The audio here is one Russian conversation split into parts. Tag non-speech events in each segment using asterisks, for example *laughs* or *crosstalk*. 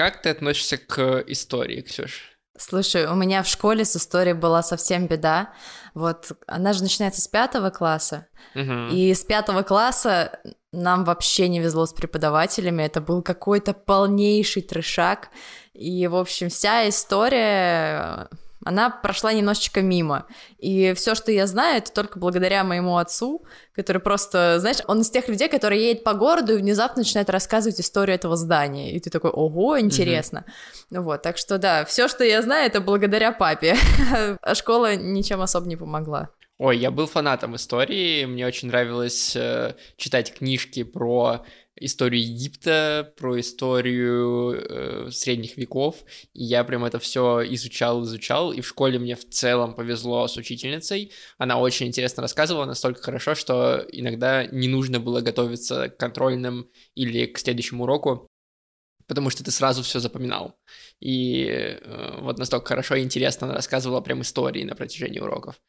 Как ты относишься к истории, Ксюш? Слушай, у меня в школе с историей была совсем беда. Вот она же начинается с пятого класса, угу. и с пятого класса нам вообще не везло с преподавателями. Это был какой-то полнейший трешак. И, в общем, вся история она прошла немножечко мимо. И все, что я знаю, это только благодаря моему отцу, который просто, знаешь, он из тех людей, которые едет по городу и внезапно начинает рассказывать историю этого здания. И ты такой, ого, интересно. Mm-hmm. Вот, так что да, все, что я знаю, это благодаря папе. а *laughs* школа ничем особо не помогла. Ой, я был фанатом истории, мне очень нравилось э, читать книжки про историю Египта, про историю э, средних веков, и я прям это все изучал, изучал, и в школе мне в целом повезло с учительницей, она очень интересно рассказывала, настолько хорошо, что иногда не нужно было готовиться к контрольным или к следующему уроку, потому что ты сразу все запоминал. И э, вот настолько хорошо и интересно она рассказывала прям истории на протяжении уроков.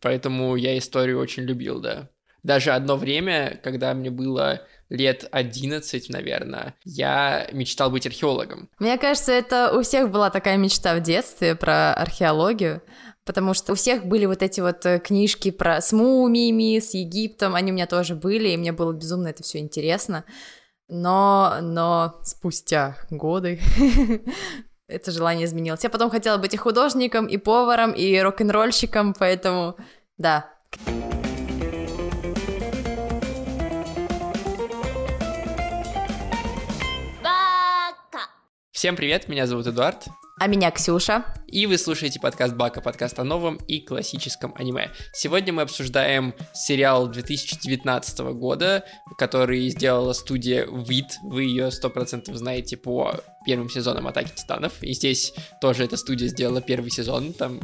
Поэтому я историю очень любил, да. Даже одно время, когда мне было лет 11, наверное, я мечтал быть археологом. Мне кажется, это у всех была такая мечта в детстве про археологию. Потому что у всех были вот эти вот э, книжки про с мумиями, с Египтом, они у меня тоже были, и мне было безумно это все интересно. Но, но спустя годы *laughs* это желание изменилось. Я потом хотела быть и художником, и поваром, и рок-н-ролльщиком, поэтому да. Всем привет, меня зовут Эдуард. А меня Ксюша. И вы слушаете подкаст Бака, подкаст о новом и классическом аниме. Сегодня мы обсуждаем сериал 2019 года, который сделала студия Вид. Вы ее 100% знаете по первым сезонам Атаки Титанов. И здесь тоже эта студия сделала первый сезон. Там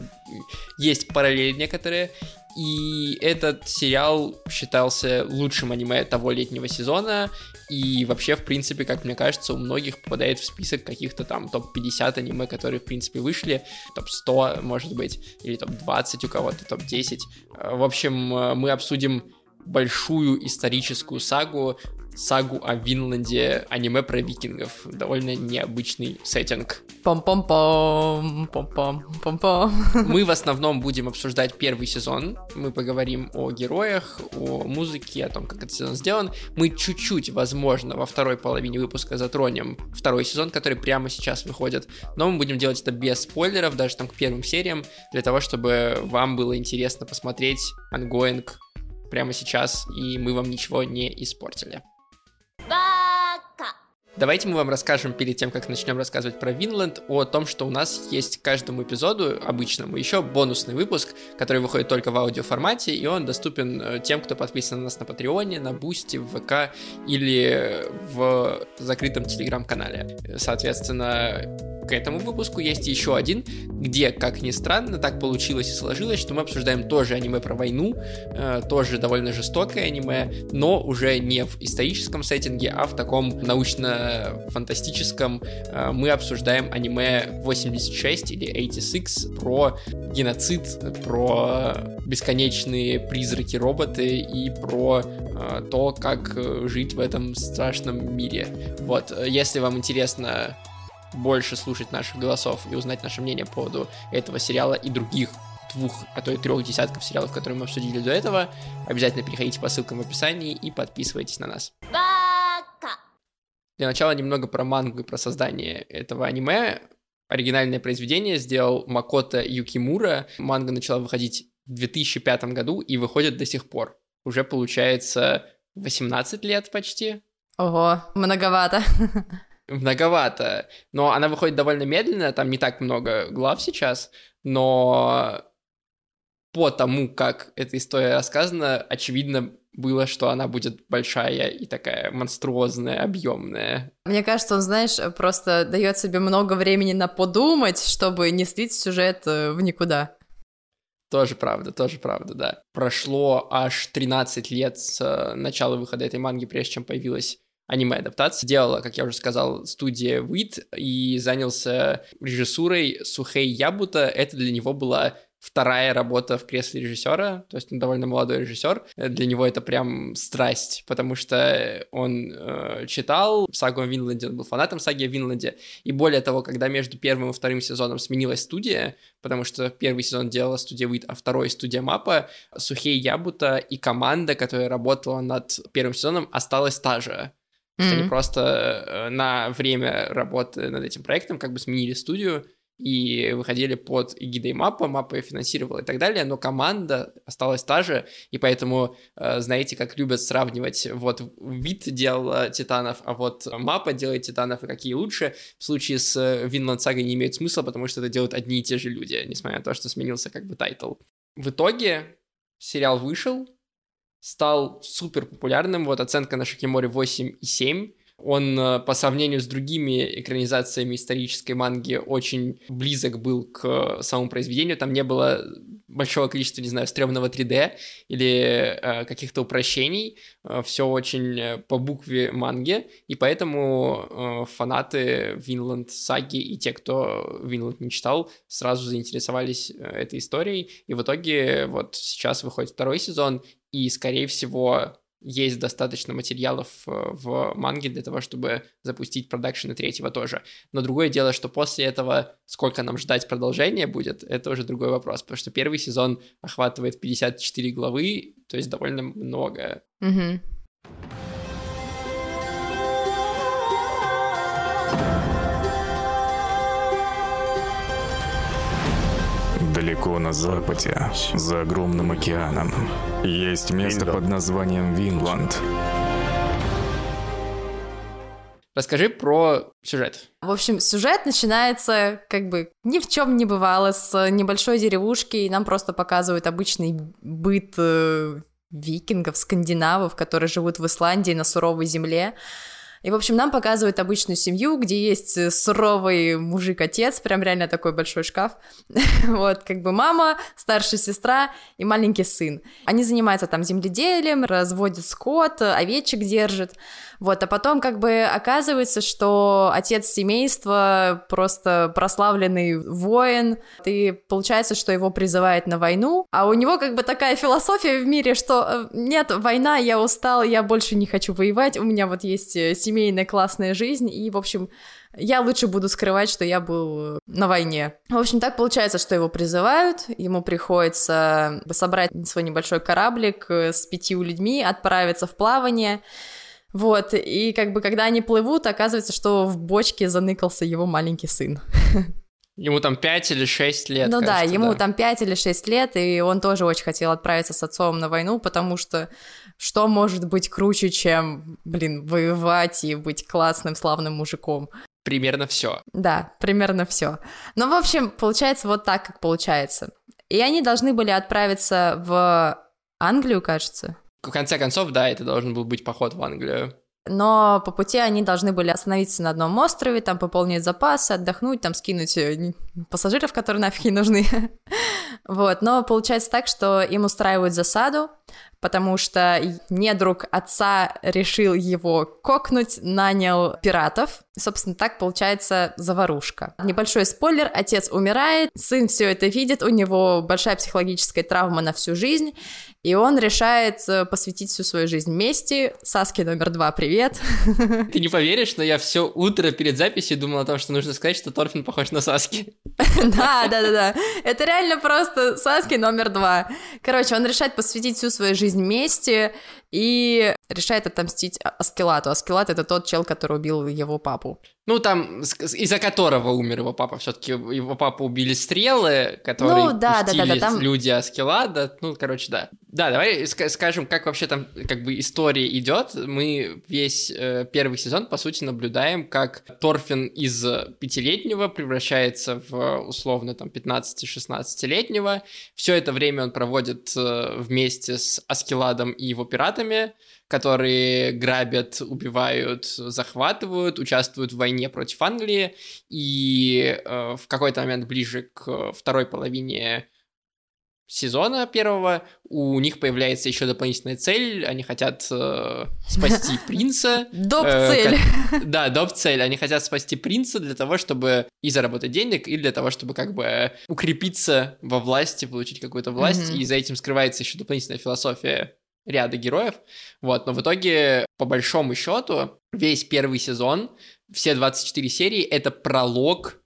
есть параллели некоторые. И этот сериал считался лучшим аниме того летнего сезона, и вообще, в принципе, как мне кажется, у многих попадает в список каких-то там топ-50 аниме, которые, в принципе, вышли, топ-100, может быть, или топ-20 у кого-то, топ-10. В общем, мы обсудим большую историческую сагу сагу о Винланде, аниме про викингов. Довольно необычный сеттинг. Пом-пом-пом, пом-пом-пом-пом. Мы в основном будем обсуждать первый сезон. Мы поговорим о героях, о музыке, о том, как этот сезон сделан. Мы чуть-чуть, возможно, во второй половине выпуска затронем второй сезон, который прямо сейчас выходит. Но мы будем делать это без спойлеров, даже там к первым сериям, для того, чтобы вам было интересно посмотреть ongoing прямо сейчас, и мы вам ничего не испортили. Давайте мы вам расскажем перед тем, как начнем рассказывать про Винланд, о том, что у нас есть к каждому эпизоду обычному еще бонусный выпуск, который выходит только в аудиоформате, и он доступен э, тем, кто подписан на нас на Патреоне, на Бусти, в ВК или в закрытом Телеграм-канале. Соответственно, к этому выпуску есть еще один, где, как ни странно, так получилось и сложилось, что мы обсуждаем тоже аниме про войну, э, тоже довольно жестокое аниме, но уже не в историческом сеттинге, а в таком научно-фантастическом. Э, мы обсуждаем аниме 86 или 86 про геноцид, про бесконечные призраки-роботы и про э, то, как жить в этом страшном мире. Вот, если вам интересно больше слушать наших голосов и узнать наше мнение по поводу этого сериала и других двух, а то и трех десятков сериалов, которые мы обсудили до этого, обязательно переходите по ссылкам в описании и подписывайтесь на нас. Для начала немного про мангу и про создание этого аниме. Оригинальное произведение сделал Макото Юкимура. Манга начала выходить в 2005 году и выходит до сих пор. Уже получается 18 лет почти. Ого, многовато. *laughs* многовато. Но она выходит довольно медленно, там не так много глав сейчас, но по тому, как эта история рассказана, очевидно было, что она будет большая и такая монструозная, объемная. Мне кажется, он, знаешь, просто дает себе много времени на подумать, чтобы не слить сюжет э, в никуда. Тоже правда, тоже правда, да. Прошло аж 13 лет с э, начала выхода этой манги, прежде чем появилась аниме-адаптация. Делала, как я уже сказал, студия WIT и занялся режиссурой Сухей Ябута. Это для него была вторая работа в кресле режиссера, то есть он довольно молодой режиссер. Для него это прям страсть, потому что он э, читал сагу о Винланде, он был фанатом саги о Винланде, и более того, когда между первым и вторым сезоном сменилась студия, потому что первый сезон делала студия Wit, а второй студия MAPPA, Сюхэй Ябута и команда, которая работала над первым сезоном, осталась та же. Mm-hmm. Они просто э, на время работы над этим проектом как бы сменили студию, и выходили под эгидой MAPPA, MAPPA ее финансировала и так далее, но команда осталась та же, и поэтому, э, знаете, как любят сравнивать, вот Wit делал Титанов, а вот MAPPA делает Титанов, и какие лучше, в случае с Винланд Сагой не имеет смысла, потому что это делают одни и те же люди, несмотря на то, что сменился как бы title. В итоге сериал вышел, стал супер популярным, вот оценка на Шакиморе 8,7, он э, по сравнению с другими экранизациями исторической манги очень близок был к самому произведению. Там не было большого количества, не знаю, стрёмного 3D или э, каких-то упрощений. Э, все очень э, по букве манги, и поэтому э, фанаты Винланд саги и те, кто Винланд не читал, сразу заинтересовались э, этой историей. И в итоге вот сейчас выходит второй сезон, и, скорее всего, есть достаточно материалов э, в манге для того, чтобы запустить продакшн третьего тоже. Но другое дело, что после этого сколько нам ждать продолжения будет, это уже другой вопрос, потому что первый сезон охватывает 54 главы, то есть довольно много. Mm-hmm. Далеко на западе, за огромным океаном, есть место под названием Винланд. Расскажи про сюжет. В общем, сюжет начинается как бы ни в чем не бывало, с небольшой деревушки, и нам просто показывают обычный быт э, викингов, скандинавов, которые живут в Исландии на суровой земле. И, в общем, нам показывают обычную семью, где есть э, суровый мужик-отец, прям реально такой большой шкаф. *laughs* вот, как бы мама, старшая сестра и маленький сын. Они занимаются там земледелием, разводят скот, овечек держат. Вот, а потом как бы оказывается, что отец семейства просто прославленный воин, и получается, что его призывает на войну, а у него как бы такая философия в мире, что э, нет, война, я устал, я больше не хочу воевать, у меня вот есть э, семейная классная жизнь, и, в общем, я лучше буду скрывать, что я был на войне. В общем, так получается, что его призывают, ему приходится собрать свой небольшой кораблик э, с пятью людьми, отправиться в плавание, вот, и как бы когда они плывут, оказывается, что в бочке заныкался его маленький сын. Ему там 5 или 6 лет. Ну кажется, да, ему да. там 5 или 6 лет, и он тоже очень хотел отправиться с отцом на войну, потому что что может быть круче, чем, блин, воевать и быть классным, славным мужиком? Примерно все. Да, примерно все. Ну, в общем, получается вот так, как получается. И они должны были отправиться в Англию, кажется, в конце концов, да, это должен был быть поход в Англию. Но по пути они должны были остановиться на одном острове, там пополнить запасы, отдохнуть, там скинуть э, пассажиров, которые нафиг не нужны. *laughs* вот, но получается так, что им устраивают засаду, потому что недруг отца решил его кокнуть, нанял пиратов. Собственно, так получается заварушка. Небольшой спойлер, отец умирает, сын все это видит, у него большая психологическая травма на всю жизнь, и он решает э, посвятить всю свою жизнь мести. Саски номер два, привет. Ты не поверишь, но я все утро перед записью думал о том, что нужно сказать, что Торфин похож на Саски. *laughs* Да, да, да, да. Это реально просто Саски номер два. Короче, он решает посвятить всю свою жизнь мести, и решает отомстить Аскелату. Аскелат — это тот чел, который убил его папу. Ну, там, из-за которого умер его папа. все таки его папу убили стрелы, которые ну, да, да, да, да, там... люди Аскелада. Ну, короче, да. Да, давай скажем, как вообще там как бы история идет. Мы весь э, первый сезон, по сути, наблюдаем, как Торфин из пятилетнего превращается в условно там 15-16-летнего. Все это время он проводит э, вместе с Аскеладом и его пиратами, которые грабят, убивают, захватывают, участвуют в войне против Англии, и э, в какой-то момент ближе к второй половине сезона первого у них появляется еще дополнительная цель, они хотят э, спасти *laughs* принца. Доп-цель. Э, *laughs* да, доп-цель. Они хотят спасти принца для того, чтобы и заработать денег, и для того, чтобы как бы укрепиться во власти, получить какую-то власть, mm-hmm. и за этим скрывается еще дополнительная философия ряда героев. Вот, но в итоге, по большому счету, весь первый сезон, все 24 серии — это пролог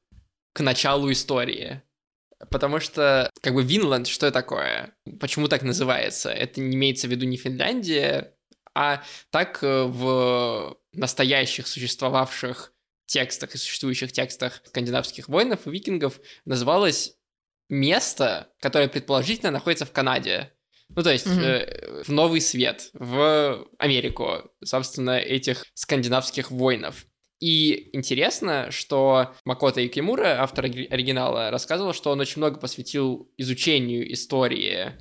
к началу истории. Потому что, как бы, Винланд, что такое? Почему так называется? Это не имеется в виду не Финляндия, а так э, в настоящих существовавших текстах и существующих текстах скандинавских воинов и викингов называлось место, которое предположительно находится в Канаде. Ну, то есть mm-hmm. э, в Новый Свет, в Америку, собственно, этих скандинавских воинов. И интересно, что Макото Юкимура, автор оригинала, рассказывал, что он очень много посвятил изучению истории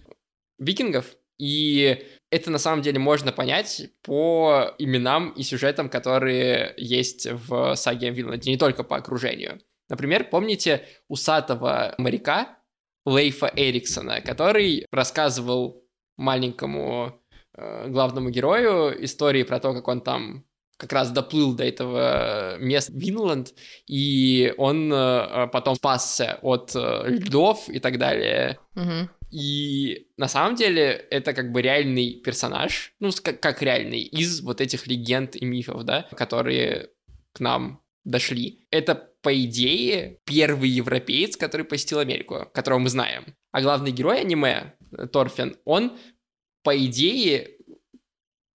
викингов, и это на самом деле можно понять по именам и сюжетам, которые есть в саге о Винланде, не только по окружению. Например, помните усатого моряка Лейфа Эриксона, который рассказывал маленькому э, главному герою истории про то, как он там как раз доплыл до этого места Винланд, и он э, потом спасся от э, льдов и так далее. Mm-hmm. И на самом деле это как бы реальный персонаж, ну, как, как реальный, из вот этих легенд и мифов, да, которые к нам дошли. Это, по идее, первый европеец, который посетил Америку, которого мы знаем. А главный герой аниме, Торфин, он, по идее,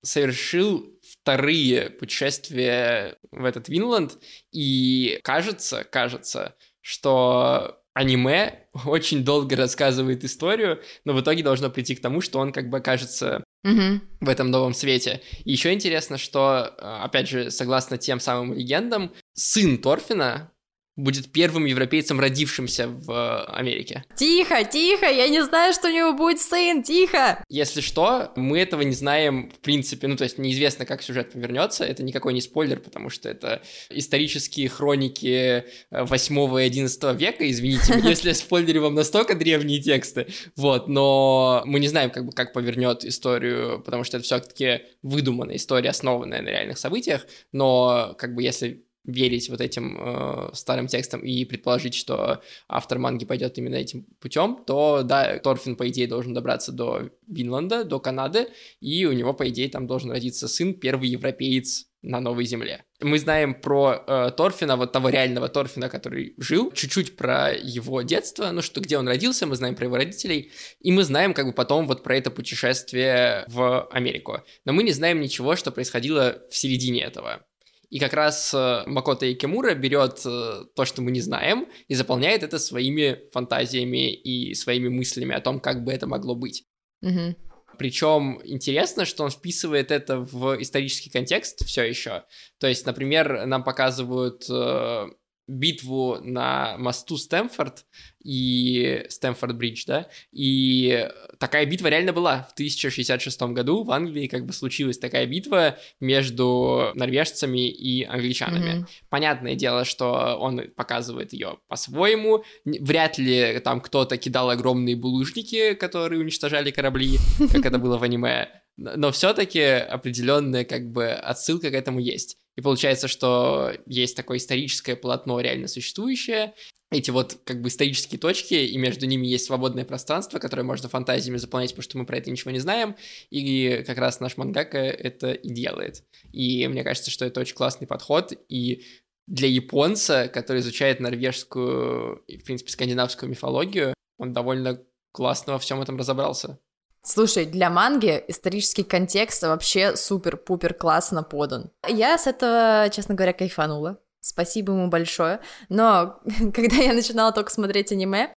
совершил вторые путешествия в этот Винланд, и кажется, кажется, что аниме *laughs* очень долго рассказывает историю, но в итоге должно прийти к тому, что он как бы окажется mm-hmm. в этом новом свете. И еще интересно, что, опять же, согласно тем самым легендам, сын Торфина будет первым европейцем, родившимся в э, Америке. Тихо, тихо, я не знаю, что у него будет сын, тихо! Если что, мы этого не знаем в принципе, ну то есть неизвестно, как сюжет повернется, это никакой не спойлер, потому что это исторические хроники 8 э, и 11 века, извините, *laughs* если я спойлерю вам настолько древние тексты, вот, но мы не знаем, как бы, как повернет историю, потому что это все-таки выдуманная история, основанная на реальных событиях, но как бы если верить вот этим э, старым текстам и предположить, что автор манги пойдет именно этим путем, то да, Торфин, по идее, должен добраться до Винланда, до Канады, и у него, по идее, там должен родиться сын, первый европеец на Новой Земле. Мы знаем про э, Торфина, вот того реального Торфина, который жил, чуть-чуть про его детство, ну что, где он родился, мы знаем про его родителей, и мы знаем как бы потом вот про это путешествие в Америку. Но мы не знаем ничего, что происходило в середине этого. И как раз э, Макото Икемура берет э, то, что мы не знаем, и заполняет это своими фантазиями и своими мыслями о том, как бы это могло быть. Mm-hmm. Причем интересно, что он вписывает это в исторический контекст все еще. То есть, например, нам показывают э, битву на мосту Стэнфорд и Стэнфорд-Бридж, да, и такая битва реально была в 1066 году в Англии, как бы случилась такая битва между норвежцами и англичанами. Mm-hmm. Понятное дело, что он показывает ее по-своему, вряд ли там кто-то кидал огромные булыжники, которые уничтожали корабли, как это *laughs* было в аниме, но все-таки определенная как бы отсылка к этому есть. И получается, что есть такое историческое полотно, реально существующее, эти вот как бы исторические точки, и между ними есть свободное пространство, которое можно фантазиями заполнять, потому что мы про это ничего не знаем, и как раз наш мангака это и делает. И мне кажется, что это очень классный подход, и для японца, который изучает норвежскую и, в принципе, скандинавскую мифологию, он довольно классно во всем этом разобрался. Слушай, для манги исторический контекст вообще супер-пупер классно подан. Я с этого, честно говоря, кайфанула. Спасибо ему большое. Но *laughs* когда я начинала только смотреть аниме,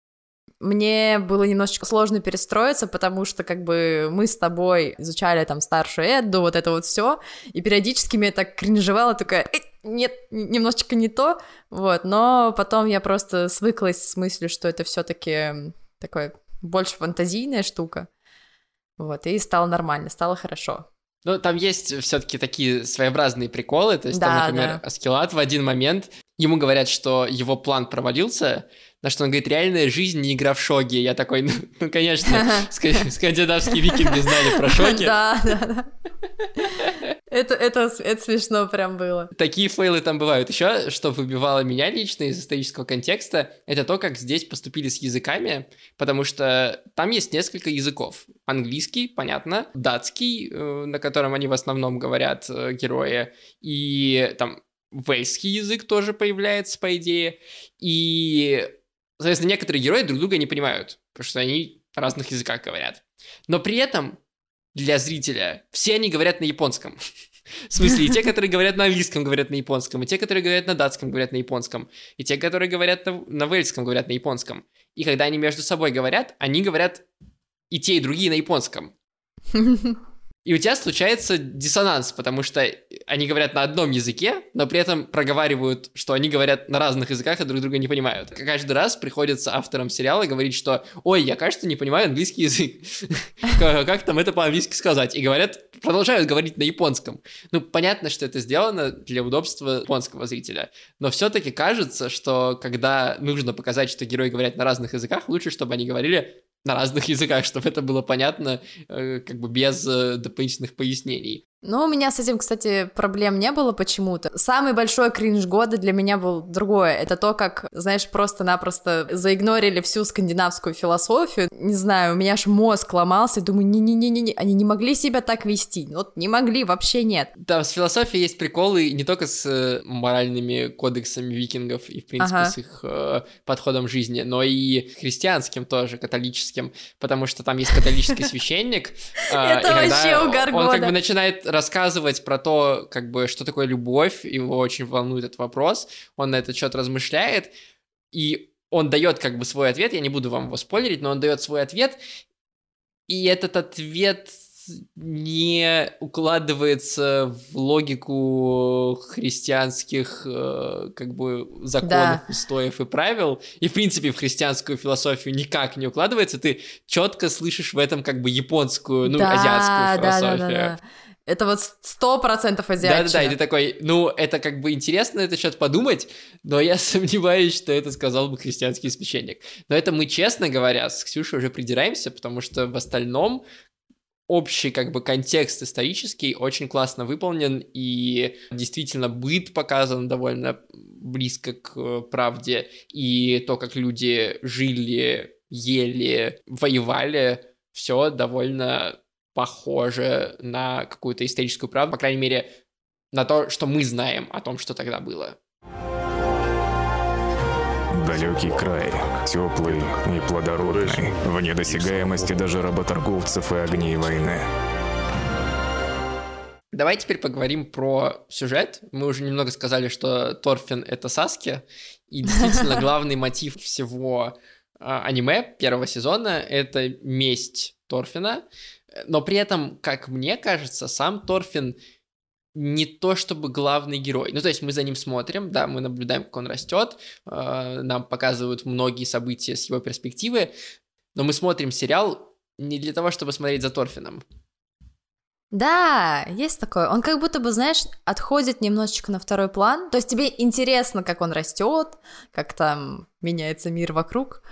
мне было немножечко сложно перестроиться, потому что как бы мы с тобой изучали там старшую Эдду, вот это вот все, и периодически меня так кринжевало, такая, «Э, нет, немножечко не то, вот, но потом я просто свыклась с мыслью, что это все-таки такое больше фантазийная штука, вот, и стало нормально, стало хорошо. Ну, там есть все-таки такие своеобразные приколы. То есть, да, там, например, да. Аскелат в один момент ему говорят, что его план провалился, на что он говорит, реальная жизнь не игра в шоги. Я такой, ну, ну конечно, скандинавские викинги знали про *laughs* шоги. Да, да, да. Это, это, это смешно прям было. Такие фейлы там бывают. Еще, что выбивало меня лично из исторического контекста, это то, как здесь поступили с языками, потому что там есть несколько языков. Английский, понятно, датский, э, на котором они в основном говорят э, герои, и там вельский язык тоже появляется, по идее, и, соответственно, некоторые герои друг друга не понимают, потому что они на разных языках говорят. Но при этом для зрителя все они говорят на японском. *laughs* В смысле, и те, которые говорят на английском, говорят на японском, и те, которые говорят на датском, говорят на японском, и те, которые говорят на, на вельском, говорят на японском. И когда они между собой говорят, они говорят и те, и другие на японском. *laughs* И у тебя случается диссонанс, потому что они говорят на одном языке, но при этом проговаривают, что они говорят на разных языках и друг друга не понимают. Каждый раз приходится авторам сериала говорить, что «Ой, я, кажется, не понимаю английский язык». *laughs* Как там это по-английски сказать? И говорят, продолжают говорить на японском. Ну, понятно, что это сделано для удобства японского зрителя, но все-таки кажется, что когда нужно показать, что герои говорят на разных языках, лучше, чтобы они говорили на разных языках, *laughs* чтобы это было понятно, э, как бы без э, дополнительных пояснений. Ну, у меня с этим, кстати, проблем не было почему-то. Самый большой кринж года для меня был другое. Это то, как, знаешь, просто-напросто заигнорили всю скандинавскую философию. Не знаю, у меня аж мозг ломался. Думаю, не-не-не-не, они не могли себя так вести. Вот не могли, вообще нет. Да, с философией есть приколы не только с э, моральными кодексами викингов и, в принципе, ага. с их э, подходом к жизни, но и христианским тоже, католическим, потому что там есть католический *laughs* священник. Э, Это вообще угар Он как бы начинает рассказывать про то, как бы, что такое любовь, его очень волнует этот вопрос, он на этот счет размышляет, и он дает как бы свой ответ, я не буду вам его спойлерить, но он дает свой ответ, и этот ответ не укладывается в логику христианских э, как бы законов, да. устоев и правил, и в принципе в христианскую философию никак не укладывается, ты четко слышишь в этом как бы японскую, ну, да, азиатскую философию. Да, да, да, да. Это вот сто процентов азиатчина. Да-да-да, и ты такой, ну, это как бы интересно этот счет подумать, но я *laughs* сомневаюсь, что это сказал бы христианский священник. Но это мы, честно говоря, с Ксюшей уже придираемся, потому что в остальном общий как бы контекст исторический очень классно выполнен, и действительно быт показан довольно близко к правде, и то, как люди жили, ели, воевали, все довольно похоже на какую-то историческую правду, по крайней мере, на то, что мы знаем о том, что тогда было. Далекий край, теплый и плодородный, вне досягаемости даже работорговцев и огней войны. Давай теперь поговорим про сюжет. Мы уже немного сказали, что Торфин — это Саски, и действительно *laughs* главный мотив всего а, аниме первого сезона — это месть Торфина, но при этом, как мне кажется, сам Торфин не то чтобы главный герой. Ну, то есть мы за ним смотрим, да, мы наблюдаем, как он растет, э, нам показывают многие события с его перспективы, но мы смотрим сериал не для того, чтобы смотреть за Торфином. Да, есть такое. Он как будто бы, знаешь, отходит немножечко на второй план. То есть тебе интересно, как он растет, как там меняется мир вокруг.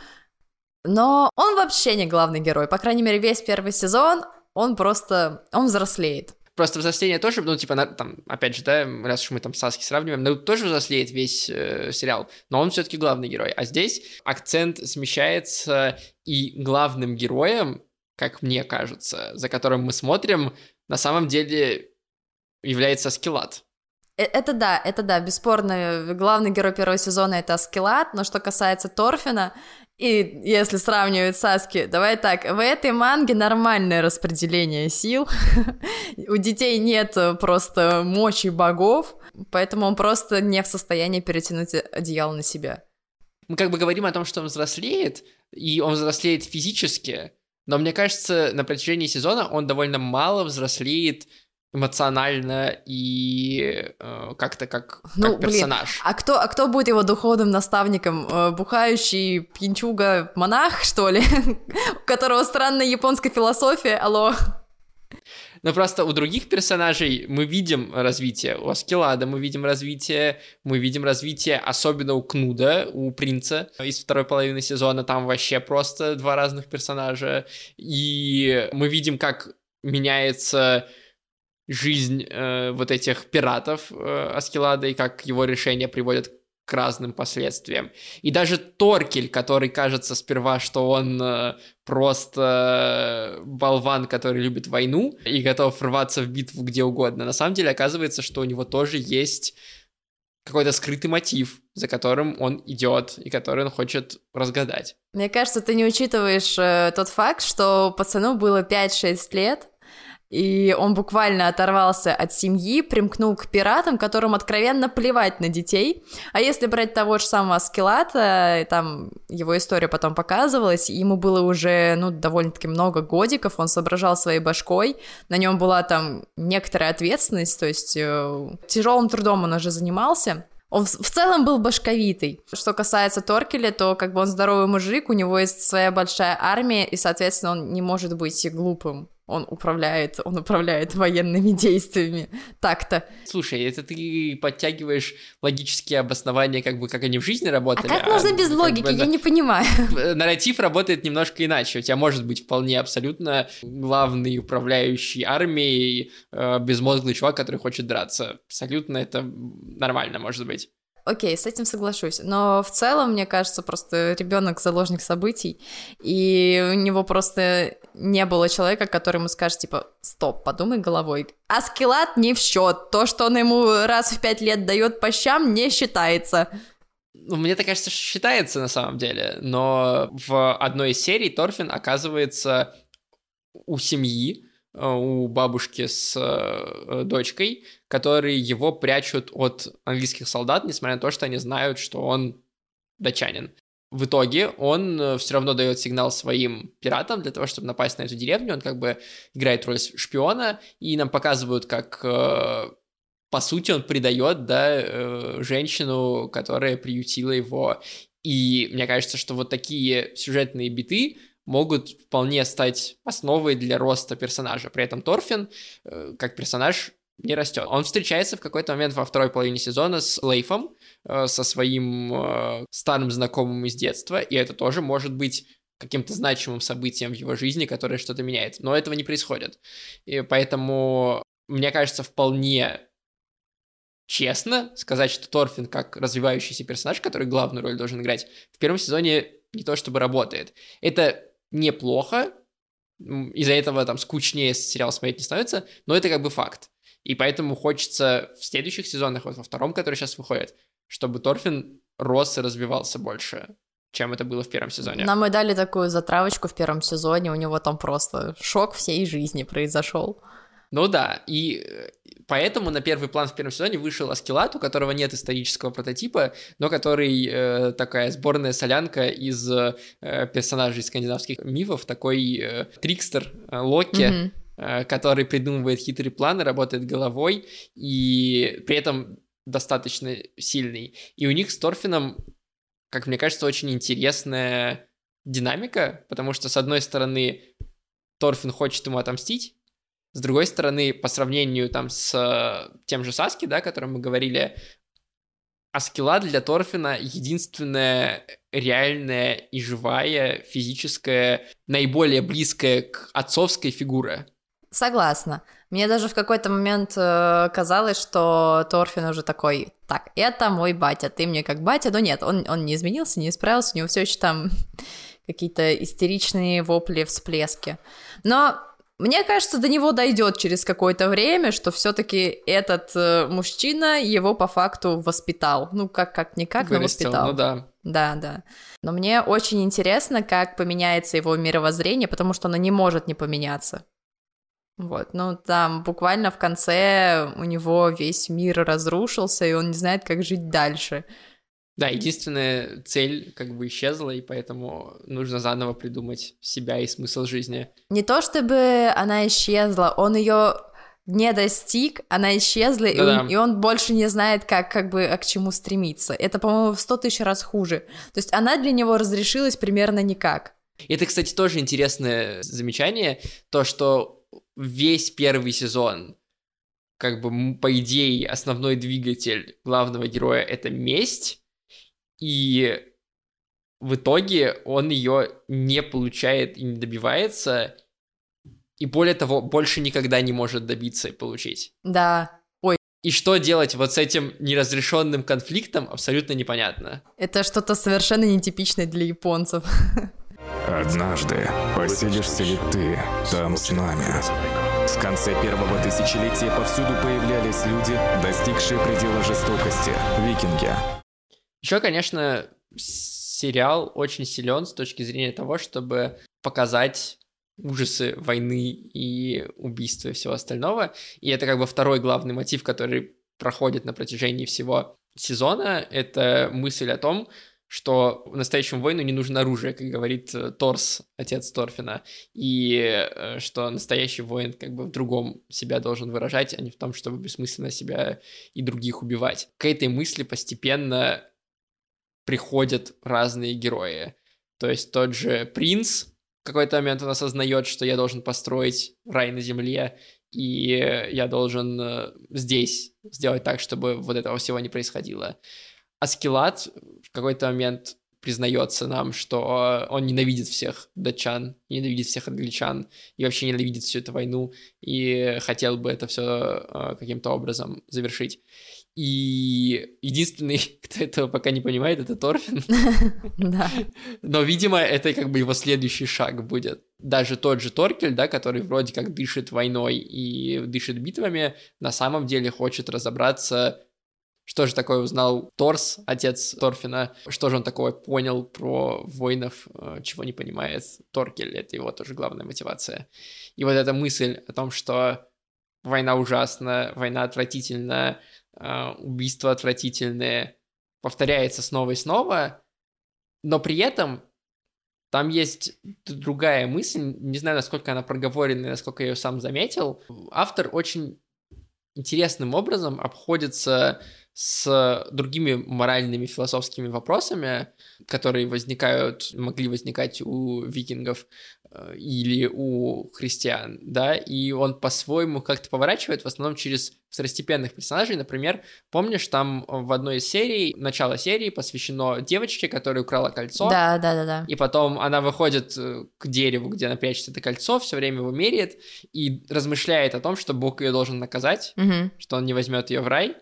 Но он вообще не главный герой. По крайней мере, весь первый сезон он просто... Он взрослеет. Просто взросление тоже, ну, типа, на, там, опять же, да, раз уж мы там Саски сравниваем, ну, тоже взрослеет весь э, сериал, но он все-таки главный герой. А здесь акцент смещается, и главным героем, как мне кажется, за которым мы смотрим, на самом деле является Скиллат. Э, это да, это да, бесспорно, главный герой первого сезона это Аскелат, но что касается Торфина, и если сравнивать Саски, давай так, в этой манге нормальное распределение сил, *laughs* у детей нет просто мочи богов, поэтому он просто не в состоянии перетянуть одеяло на себя. Мы как бы говорим о том, что он взрослеет, и он взрослеет физически, но мне кажется, на протяжении сезона он довольно мало взрослеет эмоционально и э, как-то как, ну, как персонаж. Блин, а кто, а кто будет его духовным наставником? Э, бухающий пьянчуга-монах, что ли? *laughs* У которого странная японская философия, алло? Но просто у других персонажей мы видим развитие. У Аскелада мы видим развитие, мы видим развитие, особенно у Кнуда, у принца из второй половины сезона. Там вообще просто два разных персонажа. И мы видим, как меняется жизнь э, вот этих пиратов э, Аскелада и как его решения приводят к разным последствиям. И даже Торкель, который кажется сперва, что он э, просто болван, который любит войну и готов рваться в битву где угодно, на самом деле оказывается, что у него тоже есть какой-то скрытый мотив, за которым он идет и который он хочет разгадать. Мне кажется, ты не учитываешь э, тот факт, что пацану было 5-6 лет, и он буквально оторвался от семьи, примкнул к пиратам, которым откровенно плевать на детей. А если брать того же самого Скелата, там его история потом показывалась, ему было уже, ну, довольно-таки много годиков, он соображал своей башкой, на нем была там некоторая ответственность, то есть э, тяжелым трудом он уже занимался, он в целом был башковитый. Что касается Торкеля, то как бы он здоровый мужик, у него есть своя большая армия, и, соответственно, он не может быть глупым он управляет, он управляет военными действиями. Так-то. Слушай, это ты подтягиваешь логические обоснования, как бы как они в жизни работали. А как а, можно без логики? Бы, Я не понимаю. *laughs* Нарратив работает немножко иначе. У тебя может быть вполне абсолютно главный управляющий армией, э, безмозглый чувак, который хочет драться. Абсолютно это нормально, может быть. Окей, с этим соглашусь. Но в целом, мне кажется, просто ребенок заложник событий, и у него просто не было человека, который ему скажет, типа, стоп, подумай головой. А скиллат не в счет. То, что он ему раз в пять лет дает по щам, не считается. Ну, мне так кажется, что считается на самом деле, но в одной из серий Торфин оказывается у семьи, у бабушки с э, дочкой, которые его прячут от английских солдат, несмотря на то, что они знают, что он датчанин. В итоге он э, все равно дает сигнал своим пиратам для того, чтобы напасть на эту деревню. Он как бы играет роль шпиона, и нам показывают, как по сути он предает да, женщину, которая приютила его. И мне кажется, что вот такие сюжетные биты могут вполне стать основой для роста персонажа. При этом Торфин, э, как персонаж, не растет. Он встречается в какой-то момент во второй половине сезона с Лейфом, э, со своим э, старым знакомым из детства, и это тоже может быть каким-то значимым событием в его жизни, которое что-то меняет. Но этого не происходит. И поэтому, мне кажется, вполне честно сказать, что Торфин как развивающийся персонаж, который главную роль должен играть, в первом сезоне не то чтобы работает. Это неплохо, из-за этого там скучнее сериал смотреть не становится, но это как бы факт. И поэтому хочется в следующих сезонах, вот во втором, который сейчас выходит, чтобы Торфин рос и развивался больше, чем это было в первом сезоне. Нам и дали такую затравочку в первом сезоне, у него там просто шок всей жизни произошел. Ну да, и э, поэтому на первый план в первом сезоне вышел Аскелат, у которого нет исторического прототипа, но который э, такая сборная солянка из э, персонажей скандинавских мифов, такой э, трикстер э, Локи, mm-hmm. который придумывает хитрые планы, работает головой и при этом достаточно сильный. И у них с Торфином, как мне кажется, очень интересная динамика, потому что, с одной стороны, Торфин хочет ему отомстить, с другой стороны, по сравнению там с тем же Саски, да, о котором мы говорили, Аскела для Торфина единственная реальная и живая, физическая, наиболее близкая к отцовской фигура. Согласна. Мне даже в какой-то момент э, казалось, что Торфин уже такой, так, это мой батя, ты мне как батя, но нет, он, он не изменился, не исправился, у него все еще там *laughs* какие-то истеричные вопли, всплески. Но мне кажется, до него дойдет через какое-то время, что все-таки этот э, мужчина его по факту воспитал. Ну, как, как никак, но воспитал. Ну да. Да, да. Но мне очень интересно, как поменяется его мировоззрение, потому что оно не может не поменяться. Вот, ну там буквально в конце у него весь мир разрушился, и он не знает, как жить дальше. Да, единственная цель как бы исчезла, и поэтому нужно заново придумать себя и смысл жизни. Не то чтобы она исчезла, он ее не достиг, она исчезла, и он, и он больше не знает, как, как бы, а к чему стремиться. Это, по-моему, в сто тысяч раз хуже. То есть она для него разрешилась примерно никак. Это, кстати, тоже интересное замечание, то, что весь первый сезон, как бы, по идее, основной двигатель главного героя — это месть, и в итоге он ее не получает и не добивается, и более того, больше никогда не может добиться и получить. Да. Ой. И что делать вот с этим неразрешенным конфликтом, абсолютно непонятно. Это что-то совершенно нетипичное для японцев. Однажды поселишься ли ты там с нами? В конце первого тысячелетия повсюду появлялись люди, достигшие предела жестокости, викинги. Еще, конечно, сериал очень силен с точки зрения того, чтобы показать ужасы войны и убийства и всего остального. И это как бы второй главный мотив, который проходит на протяжении всего сезона. Это мысль о том, что в настоящем войну не нужно оружие, как говорит э, Торс, отец Торфина, и э, что настоящий воин как бы в другом себя должен выражать, а не в том, чтобы бессмысленно себя и других убивать. К этой мысли постепенно приходят разные герои. То есть тот же принц в какой-то момент он осознает, что я должен построить рай на земле, и я должен э, здесь сделать так, чтобы вот этого всего не происходило. Аскелат в какой-то момент признается нам, что он ненавидит всех датчан, ненавидит всех англичан и вообще ненавидит всю эту войну и хотел бы это все э, каким-то образом завершить. И единственный, *laughs* кто этого пока не понимает, это Торфин. *laughs* Да. Но, видимо, это как бы его следующий шаг будет. Даже тот же Торкель, да, который вроде как дышит войной и дышит битвами, на самом деле хочет разобраться что же такое узнал Торс, отец Торфина, что же он такое понял про воинов, э, чего не понимает Торкель, это его тоже главная мотивация. И вот эта мысль о том, что война ужасна, война отвратительна, убийства отвратительные, повторяется снова и снова, но при этом там есть другая мысль, не знаю, насколько она проговорена, насколько я ее сам заметил. Автор очень интересным образом обходится с другими моральными философскими вопросами, которые возникают, могли возникать у викингов э, или у христиан, да, и он по-своему как-то поворачивает, в основном через второстепенных персонажей, например, помнишь, там в одной из серий, начало серии посвящено девочке, которая украла кольцо. Да, да, да, да. И потом она выходит э, к дереву, где она прячет это кольцо, все время его меряет и размышляет о том, что Бог ее должен наказать, угу. что он не возьмет ее в рай.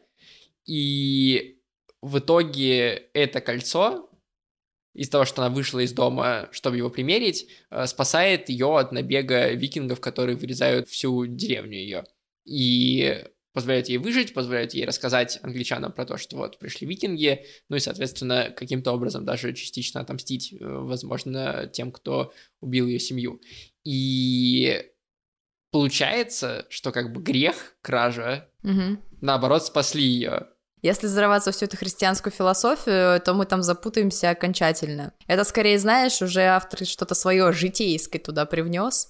И в итоге это кольцо, из того, что она вышла из дома, чтобы его примерить, э, спасает ее от набега викингов, которые вырезают всю деревню ее. И позволяет ей выжить, позволяет ей рассказать англичанам про то, что вот пришли викинги, ну и, соответственно, каким-то образом даже частично отомстить, э, возможно, тем, кто убил ее семью. И получается, что как бы грех, кража, угу. наоборот, спасли ее. Если зарываться всю эту христианскую философию, то мы там запутаемся окончательно. Это скорее, знаешь, уже автор что-то свое житейское туда привнес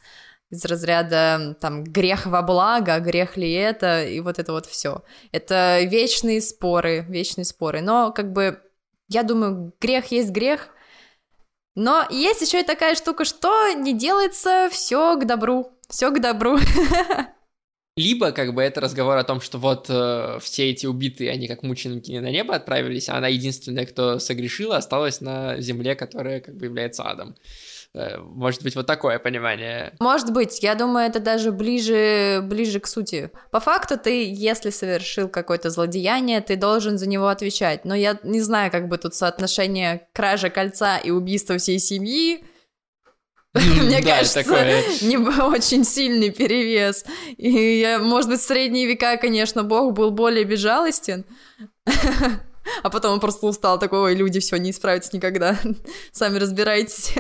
из разряда там грех во благо, грех ли это, и вот это вот все. Это вечные споры, вечные споры. Но как бы я думаю, грех есть грех, но есть еще и такая штука, что не делается все к добру, все к добру. *laughs* Либо как бы это разговор о том, что вот э, все эти убитые, они как мученики на небо отправились, а она единственная, кто согрешила, осталась на земле, которая как бы является адом. Э, может быть, вот такое понимание. Может быть, я думаю, это даже ближе, ближе к сути. По факту ты, если совершил какое-то злодеяние, ты должен за него отвечать. Но я не знаю, как бы тут соотношение кражи кольца и убийства всей семьи Мне *laughs* кажется, не очень сильный перевес. И, может быть, в средние века, конечно, Бог был более безжалостен. *laughs* А потом он просто устал такого, и люди все не исправятся никогда. *laughs* Сами разбирайтесь.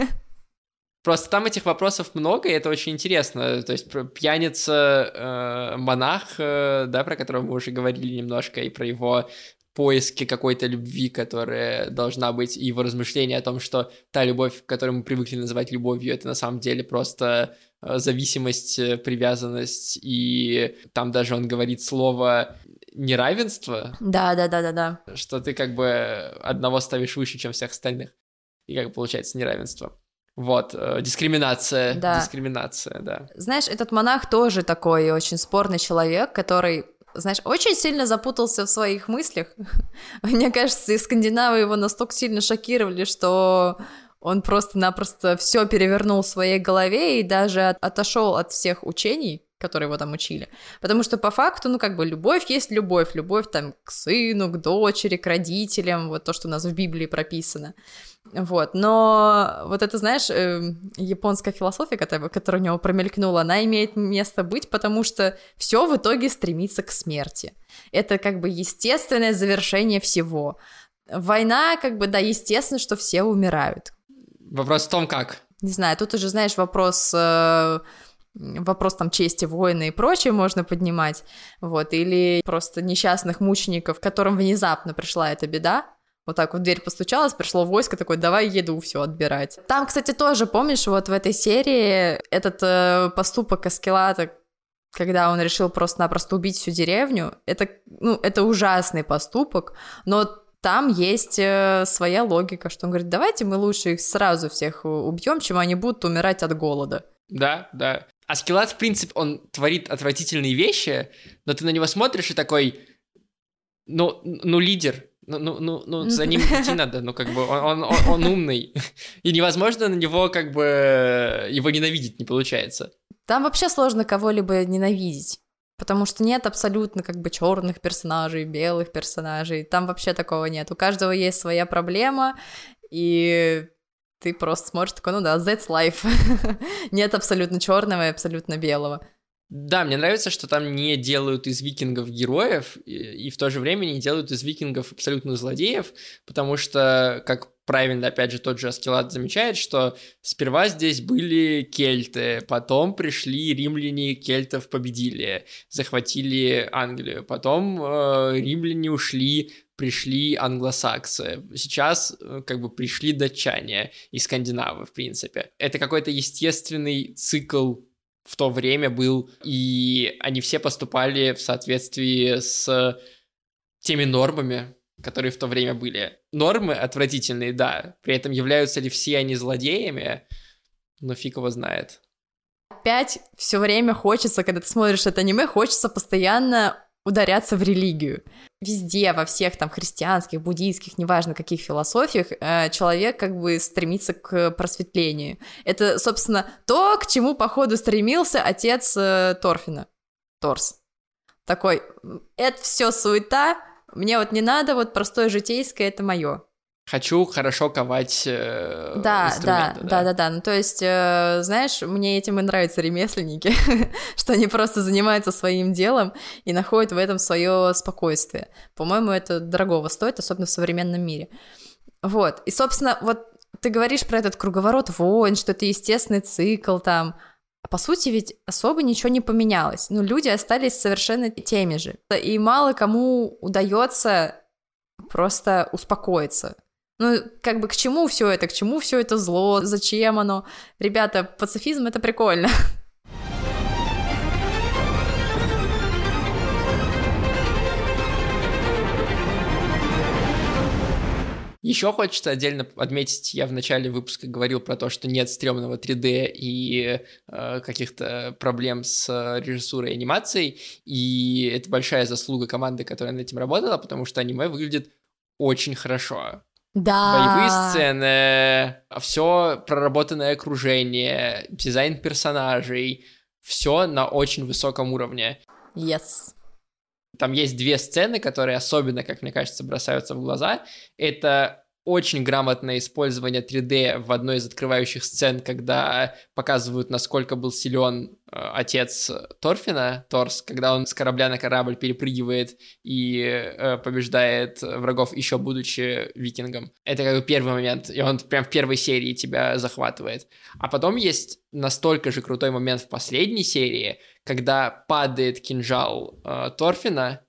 Просто там этих вопросов много, и это очень интересно. То есть пьяница, э, монах, э, да, про которого мы уже говорили немножко, и про его поиске какой-то любви, которая должна быть, и его размышления о том, что та любовь, которую мы привыкли называть любовью, это на самом деле просто э, зависимость, э, привязанность, и там даже он говорит слово неравенство. Да, да, да, да, да. Что ты как бы одного ставишь выше, чем всех остальных. И как получается неравенство. Вот, э, дискриминация, да. дискриминация, да. Знаешь, этот монах тоже такой очень спорный человек, который знаешь, очень сильно запутался в своих мыслях. *laughs* Мне кажется, и скандинавы его настолько сильно шокировали, что он просто-напросто все перевернул в своей голове и даже отошел от всех учений, которые его там учили. Потому что по факту, ну, как бы, любовь есть любовь. Любовь там к сыну, к дочери, к родителям, вот то, что у нас в Библии прописано. Вот, но вот это, знаешь, э, японская философия, которая, которая у него промелькнула, она имеет место быть, потому что все в итоге стремится к смерти. Это как бы естественное завершение всего. Война, как бы, да, естественно, что все умирают. Вопрос в том, как. Не знаю, тут уже, знаешь, вопрос... Э, вопрос там чести воина и прочее можно поднимать, вот, или просто несчастных мучеников, которым внезапно пришла эта беда, вот так вот дверь постучалась, пришло войско, такое, давай еду все отбирать. Там, кстати, тоже, помнишь, вот в этой серии этот э, поступок Аскелата, когда он решил просто-напросто убить всю деревню, это, ну, это ужасный поступок, но там есть э, своя логика, что он говорит, давайте мы лучше их сразу всех убьем, чем они будут умирать от голода. Да, да. Аскелат, в принципе, он творит отвратительные вещи, но ты на него смотришь и такой, ну, ну лидер, ну, ну, ну, ну, за ним идти надо, ну, как бы, он, он, он умный, *laughs* и невозможно на него, как бы, его ненавидеть не получается. Там вообще сложно кого-либо ненавидеть, потому что нет абсолютно, как бы, черных персонажей, белых персонажей, там вообще такого нет, у каждого есть своя проблема, и ты просто смотришь такой, ну да, that's life. *laughs* Нет абсолютно черного и абсолютно белого. Да, мне нравится, что там не делают из викингов героев, и, и в то же время не делают из викингов абсолютно злодеев, потому что, как правильно, опять же, тот же Аскелат замечает, что сперва здесь были кельты, потом пришли римляне, кельтов победили, захватили Англию, потом э, римляне ушли, пришли англосаксы, сейчас э, как бы пришли датчане и скандинавы, в принципе. Это какой-то естественный цикл в то время был, и они все поступали в соответствии с теми нормами, которые в то время были. Нормы отвратительные, да. При этом являются ли все они злодеями, но фиг его знает. Опять все время хочется, когда ты смотришь это аниме, хочется постоянно ударяться в религию. Везде, во всех там христианских, буддийских, неважно каких философиях, э, человек как бы стремится к просветлению. Это, собственно, то, к чему, походу, стремился отец э, Торфина. Торс. Такой, это все суета, мне вот не надо, вот простое житейское, это мое. Хочу хорошо ковать э, да, да, да, да, да, да. Ну то есть, э, знаешь, мне этим и нравятся ремесленники, *laughs* что они просто занимаются своим делом и находят в этом свое спокойствие. По-моему, это дорогого стоит, особенно в современном мире. Вот. И, собственно, вот ты говоришь про этот круговорот войн, что это естественный цикл там. А по сути ведь особо ничего не поменялось. Ну, люди остались совершенно теми же. И мало кому удается просто успокоиться ну, как бы к чему все это, к чему все это зло, зачем оно? Ребята, пацифизм это прикольно. Еще хочется отдельно отметить, я в начале выпуска говорил про то, что нет стрёмного 3D и э, каких-то проблем с режиссурой и анимацией, и это большая заслуга команды, которая над этим работала, потому что аниме выглядит очень хорошо. Да. Боевые сцены, все проработанное окружение, дизайн персонажей, все на очень высоком уровне. Yes. Там есть две сцены, которые особенно, как мне кажется, бросаются в глаза. Это очень грамотное использование 3D в одной из открывающих сцен, когда показывают, насколько был силен э, отец Торфина, Торс, когда он с корабля на корабль перепрыгивает и э, побеждает врагов, еще будучи викингом. Это как бы первый момент, и он прям в первой серии тебя захватывает. А потом есть настолько же крутой момент в последней серии, когда падает кинжал э, Торфина,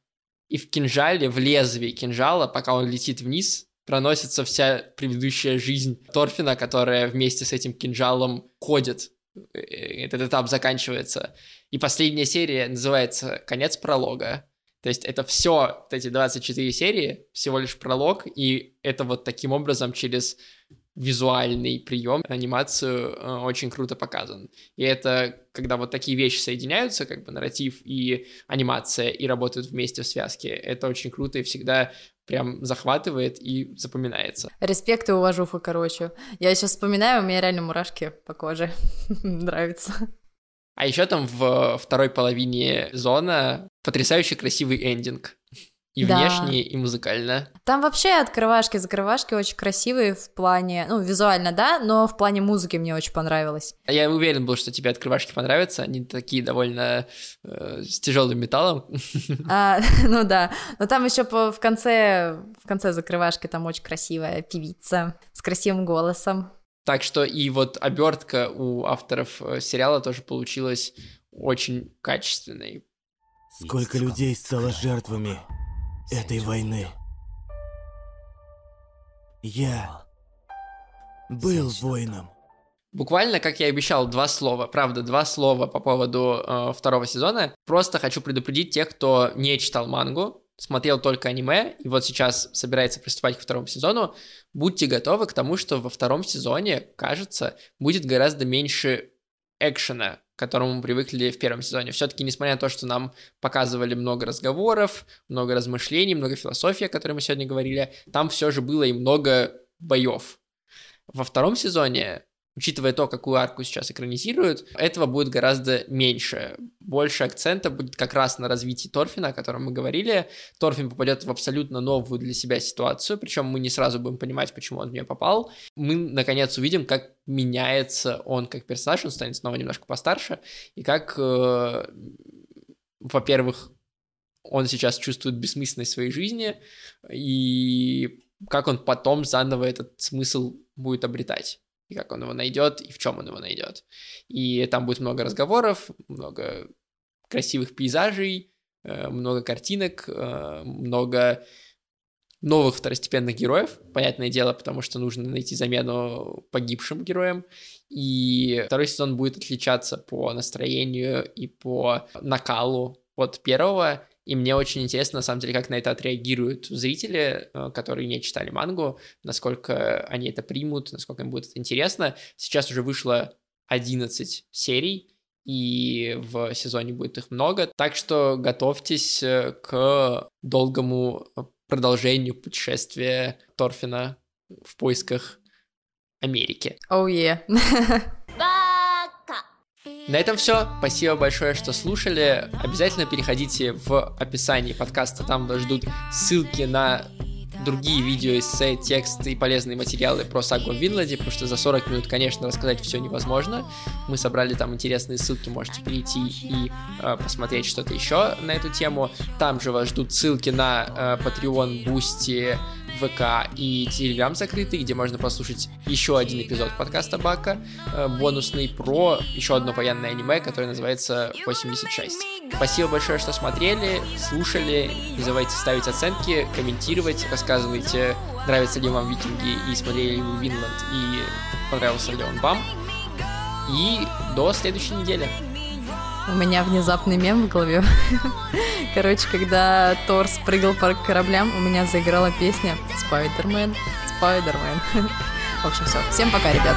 и в кинжале, в лезвии кинжала, пока он летит вниз, проносится вся предыдущая жизнь Торфина, которая вместе с этим кинжалом ходит. Э, этот этап заканчивается. И последняя серия называется «Конец пролога». То есть это все, вот эти 24 серии, всего лишь пролог, и это вот таким образом через визуальный прием, анимацию э, очень круто показан. И это, когда вот такие вещи соединяются, как бы нарратив и анимация, и работают вместе в связке, это очень круто и всегда прям захватывает и запоминается. Респект и уважуха, короче. Я сейчас вспоминаю, у меня реально мурашки по коже. *laughs* Нравится. А еще там в второй половине зона потрясающе красивый эндинг. И да. внешне, и музыкально. Там вообще открывашки-закрывашки очень красивые в плане, ну, визуально, да, но в плане музыки мне очень понравилось. Я уверен был, что тебе открывашки понравятся, они такие довольно э, с тяжелым металлом. А, *laughs* ну да, но там еще по, в конце, в конце закрывашки там очень красивая певица с красивым голосом. Так что и вот обертка у авторов э, сериала тоже получилась очень качественной. Сколько людей стало жертвами этой войны. Я был воином. Буквально, как я и обещал, два слова. Правда, два слова по поводу э, второго сезона. Просто хочу предупредить тех, кто не читал мангу, смотрел только аниме, и вот сейчас собирается приступать к второму сезону. Будьте готовы к тому, что во втором сезоне, кажется, будет гораздо меньше экшена, которому мы привыкли в первом сезоне. Все-таки, несмотря на то, что нам показывали много разговоров, много размышлений, много философии, о которой мы сегодня говорили, там все же было и много боев. Во втором сезоне учитывая то, какую арку сейчас экранизируют, этого будет гораздо меньше. Больше акцента будет как раз на развитии Торфина, о котором мы говорили. Торфин попадет в абсолютно новую для себя ситуацию, причем мы не сразу будем понимать, почему он в нее попал. Мы, наконец, увидим, как меняется он как персонаж, он станет снова немножко постарше, и как, э, во-первых, он сейчас чувствует бессмысленность своей жизни, и как он потом заново этот смысл будет обретать и как он его найдет, и в чем он его найдет. И там будет много разговоров, много красивых пейзажей, э, много картинок, э, много новых второстепенных героев, понятное дело, потому что нужно найти замену погибшим героям. И второй сезон будет отличаться по настроению и по накалу от первого, и мне очень интересно, на самом деле, как на это отреагируют зрители, э, которые не читали мангу, насколько они это примут, насколько им будет это интересно. Сейчас уже вышло 11 серий, и в сезоне будет их много, так что готовьтесь э, к долгому продолжению путешествия Торфина в поисках Америки. Oh yeah. *laughs* На этом все. Спасибо большое, что слушали. Обязательно переходите в описании подкаста. Там вас ждут ссылки на другие видео, эссе, тексты и полезные материалы про сагу в Винланде, потому что за 40 минут, конечно, рассказать все невозможно. Мы собрали там интересные ссылки, можете перейти и э, посмотреть что-то еще на эту тему. Там же вас ждут ссылки на э, Patreon, Boosty, ВК и Телеграм закрытый, где можно послушать еще один эпизод подкаста Бака, э, бонусный про еще одно военное аниме, которое называется 86. Спасибо большое, что смотрели, слушали, не забывайте ставить оценки, комментировать, рассказывайте, нравятся ли вам викинги и смотрели ли вы Винланд и понравился ли он вам. И до следующей недели. У меня внезапный мем в голове. *laughs* Короче, когда Тор спрыгал по кораблям, у меня заиграла песня Спайдермен, Спайдермен. *laughs* В общем, все. Всем пока, ребят.